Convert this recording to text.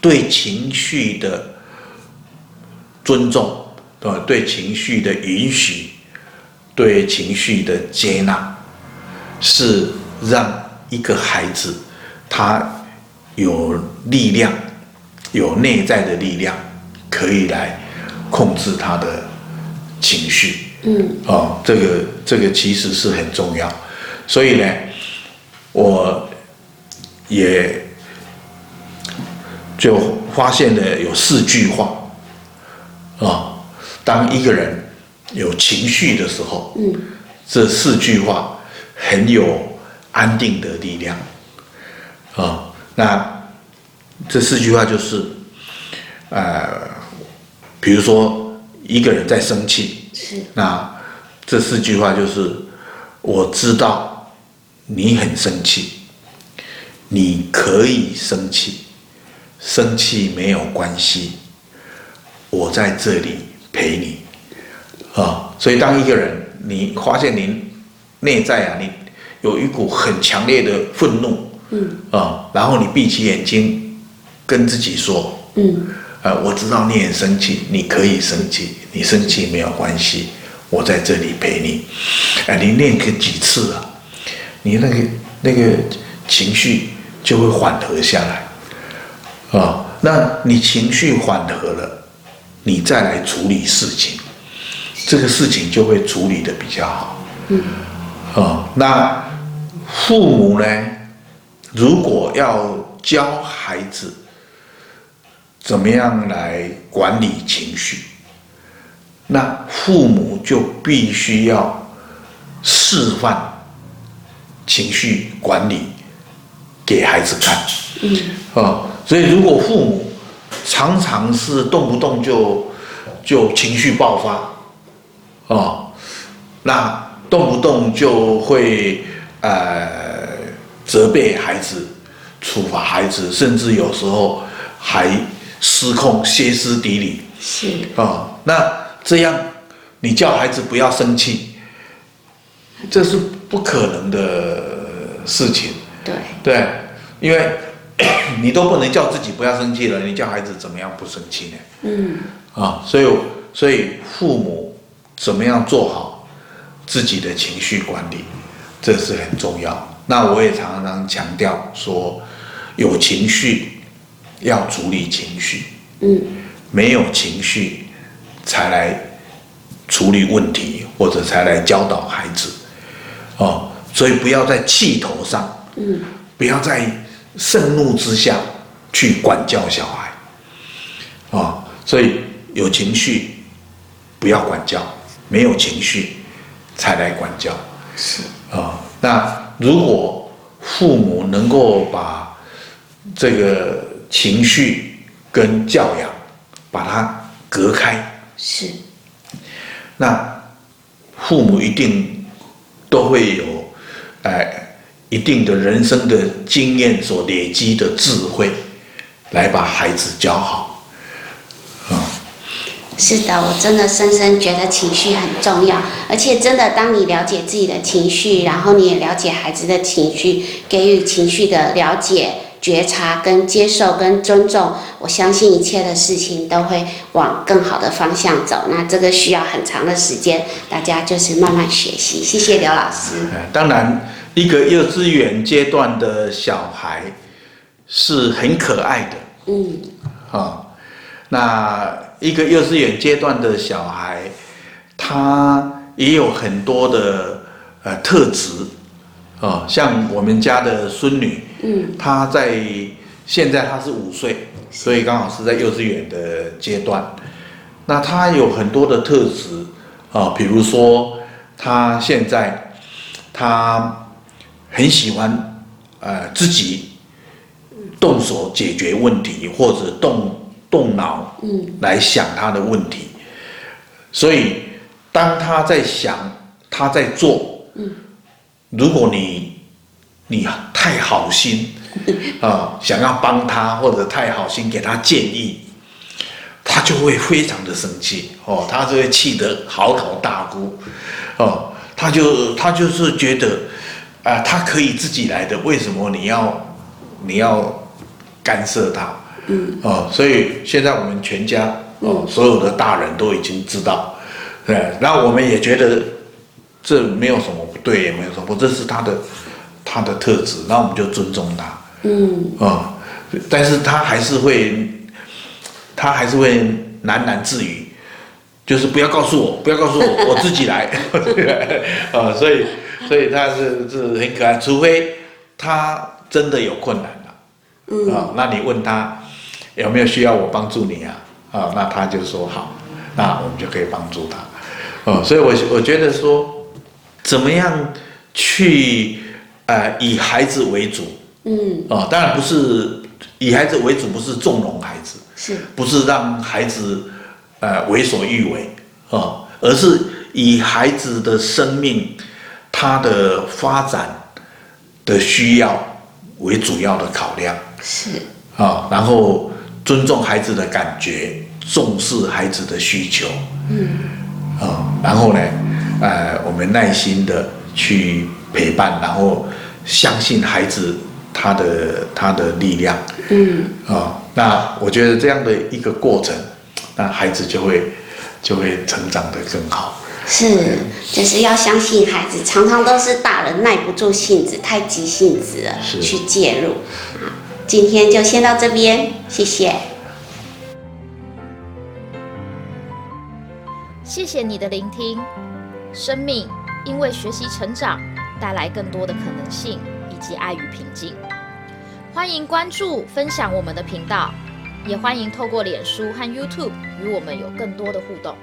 对情绪的尊重，对吧？对情绪的允许，对情绪的接纳，是让一个孩子他有力量，有内在的力量，可以来控制他的情绪。嗯，哦，这个这个其实是很重要。所以呢，我也就发现了有四句话啊、哦，当一个人有情绪的时候，嗯，这四句话很有安定的力量啊、哦。那这四句话就是，呃，比如说一个人在生气，是，那这四句话就是我知道。你很生气，你可以生气，生气没有关系，我在这里陪你，啊，所以当一个人你发现你内在啊，你有一股很强烈的愤怒，嗯，啊，然后你闭起眼睛跟自己说，嗯，呃，我知道你很生气，你可以生气，你生气没有关系，我在这里陪你，哎，你练个几次啊？你那个那个情绪就会缓和下来，啊，那你情绪缓和了，你再来处理事情，这个事情就会处理的比较好。嗯，啊，那父母呢，如果要教孩子怎么样来管理情绪，那父母就必须要示范。情绪管理给孩子看，嗯，啊，所以如果父母常常是动不动就就情绪爆发，啊，那动不动就会呃责备孩子、处罚孩子，甚至有时候还失控、歇斯底里，是。啊，那这样你叫孩子不要生气，这是。不可能的事情，对。对，因为 你都不能叫自己不要生气了，你叫孩子怎么样不生气呢？嗯，啊，所以所以父母怎么样做好自己的情绪管理，这是很重要。那我也常常强调说，有情绪要处理情绪，嗯，没有情绪才来处理问题，或者才来教导孩子。哦，所以不要在气头上，嗯，不要在盛怒之下去管教小孩，啊、哦，所以有情绪不要管教，没有情绪才来管教，是啊、哦。那如果父母能够把这个情绪跟教养把它隔开，是，那父母一定。都会有，哎，一定的人生的经验所累积的智慧，来把孩子教好。嗯，是的，我真的深深觉得情绪很重要，而且真的，当你了解自己的情绪，然后你也了解孩子的情绪，给予情绪的了解。觉察跟接受跟尊重，我相信一切的事情都会往更好的方向走。那这个需要很长的时间，大家就是慢慢学习。谢谢刘老师。当然，一个幼稚园阶段的小孩是很可爱的。嗯。啊，那一个幼稚园阶段的小孩，他也有很多的呃特质。啊，像我们家的孙女。嗯，她在现在她是五岁，所以刚好是在幼稚园的阶段。那她有很多的特质啊，比如说她现在他很喜欢呃自己动手解决问题，或者动动脑嗯来想他的问题。所以当他在想，他在做，嗯，如果你。你太好心 啊，想要帮他，或者太好心给他建议，他就会非常的生气哦，他就会气得嚎啕大哭哦，他就他就是觉得啊，他可以自己来的，为什么你要你要干涉他？嗯，哦，所以现在我们全家哦，所有的大人都已经知道，对，那我们也觉得这没有什么不对，也没有什么不，这是他的他的特质，那我们就尊重他，嗯，哦，但是他还是会，他还是会喃喃自语，就是不要告诉我，不要告诉我，我自己来，啊，所以所以他是是很可爱，除非他真的有困难了，嗯，啊，那你问他有没有需要我帮助你啊？啊，那他就说好，那我们就可以帮助他，哦，所以我我觉得说，怎么样去呃以孩子为主，嗯，啊，当然不是以孩子为主，不是纵容孩子。是，不是让孩子，呃，为所欲为，哦，而是以孩子的生命，他的发展的需要为主要的考量。是，啊、哦，然后尊重孩子的感觉，重视孩子的需求。嗯，啊、哦，然后呢，呃，我们耐心的去陪伴，然后相信孩子他的他的力量。嗯，啊、哦。那我觉得这样的一个过程，那孩子就会就会成长得更好。是，就是要相信孩子，常常都是大人耐不住性子，太急性子了，去介入。好，今天就先到这边，谢谢。谢谢你的聆听。生命因为学习成长，带来更多的可能性，以及爱与平静。欢迎关注、分享我们的频道，也欢迎透过脸书和 YouTube 与我们有更多的互动。